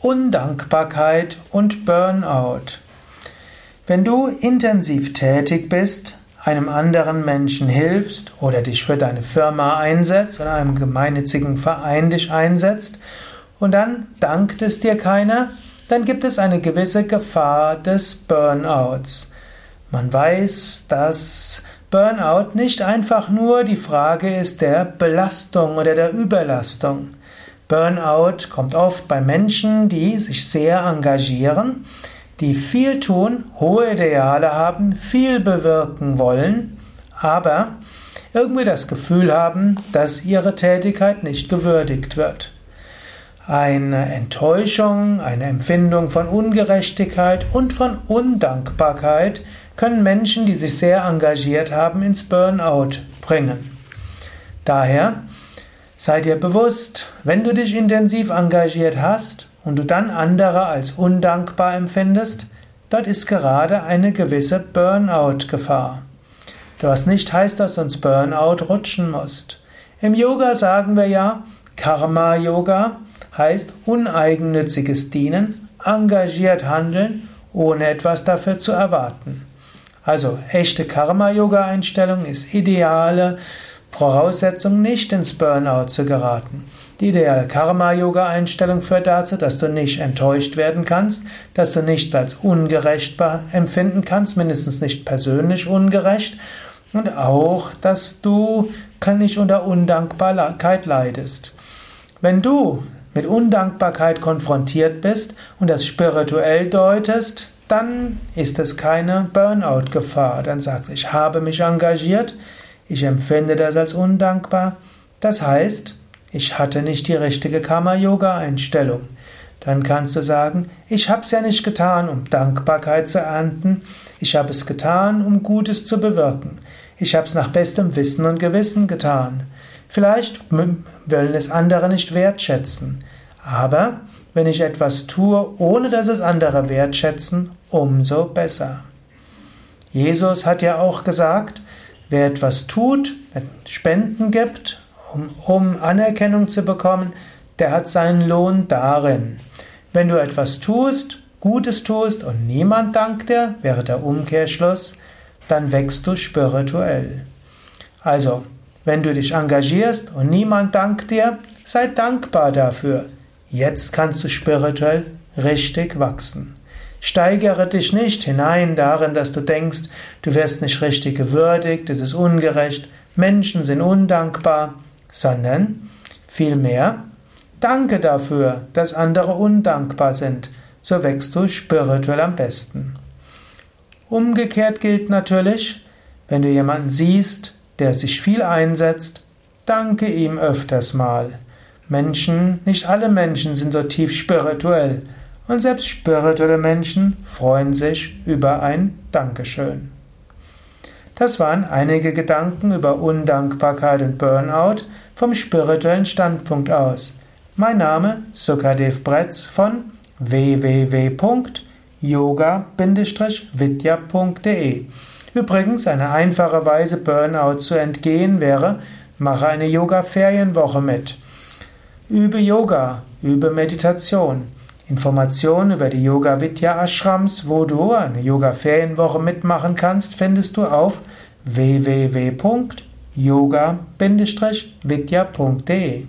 Undankbarkeit und Burnout. Wenn du intensiv tätig bist, einem anderen Menschen hilfst oder dich für deine Firma einsetzt oder einem gemeinnützigen Verein dich einsetzt und dann dankt es dir keiner, dann gibt es eine gewisse Gefahr des Burnouts. Man weiß, dass Burnout nicht einfach nur die Frage ist der Belastung oder der Überlastung. Burnout kommt oft bei Menschen, die sich sehr engagieren, die viel tun, hohe Ideale haben, viel bewirken wollen, aber irgendwie das Gefühl haben, dass ihre Tätigkeit nicht gewürdigt wird. Eine Enttäuschung, eine Empfindung von Ungerechtigkeit und von Undankbarkeit können Menschen, die sich sehr engagiert haben, ins Burnout bringen. Daher Sei dir bewusst, wenn du dich intensiv engagiert hast und du dann andere als undankbar empfindest, dort ist gerade eine gewisse Burnout-Gefahr. Was nicht heißt, dass du ins Burnout rutschen musst. Im Yoga sagen wir ja, Karma-Yoga heißt uneigennütziges Dienen, engagiert handeln, ohne etwas dafür zu erwarten. Also echte Karma-Yoga-Einstellung ist ideale Voraussetzung, nicht ins Burnout zu geraten. Die ideale Karma-Yoga-Einstellung führt dazu, dass du nicht enttäuscht werden kannst, dass du nichts als ungerecht empfinden kannst, mindestens nicht persönlich ungerecht, und auch, dass du nicht unter Undankbarkeit leidest. Wenn du mit Undankbarkeit konfrontiert bist und das spirituell deutest, dann ist es keine Burnout-Gefahr. Dann sagst du, ich habe mich engagiert, ich empfinde das als undankbar. Das heißt, ich hatte nicht die richtige Karma-Yoga-Einstellung. Dann kannst du sagen, ich habe es ja nicht getan, um Dankbarkeit zu ernten. Ich habe es getan, um Gutes zu bewirken. Ich habe es nach bestem Wissen und Gewissen getan. Vielleicht wollen es andere nicht wertschätzen. Aber wenn ich etwas tue, ohne dass es andere wertschätzen, umso besser. Jesus hat ja auch gesagt, Wer etwas tut, Spenden gibt, um, um Anerkennung zu bekommen, der hat seinen Lohn darin. Wenn du etwas tust, Gutes tust und niemand dankt dir, wäre der Umkehrschluss, dann wächst du spirituell. Also, wenn du dich engagierst und niemand dankt dir, sei dankbar dafür. Jetzt kannst du spirituell richtig wachsen. Steigere dich nicht hinein darin, dass du denkst, du wirst nicht richtig gewürdigt, es ist ungerecht, Menschen sind undankbar, sondern vielmehr danke dafür, dass andere undankbar sind, so wächst du spirituell am besten. Umgekehrt gilt natürlich, wenn du jemanden siehst, der sich viel einsetzt, danke ihm öfters mal. Menschen, nicht alle Menschen sind so tief spirituell, und selbst spirituelle Menschen freuen sich über ein Dankeschön. Das waren einige Gedanken über Undankbarkeit und Burnout vom spirituellen Standpunkt aus. Mein Name Sukadev Bretz von www.yoga-vidya.de Übrigens, eine einfache Weise Burnout zu entgehen wäre, mache eine Yoga-Ferienwoche mit. Übe Yoga, übe Meditation. Informationen über die Yoga Vidya Ashrams, wo du eine Yoga Ferienwoche mitmachen kannst, findest du auf www.yoga-vidya.de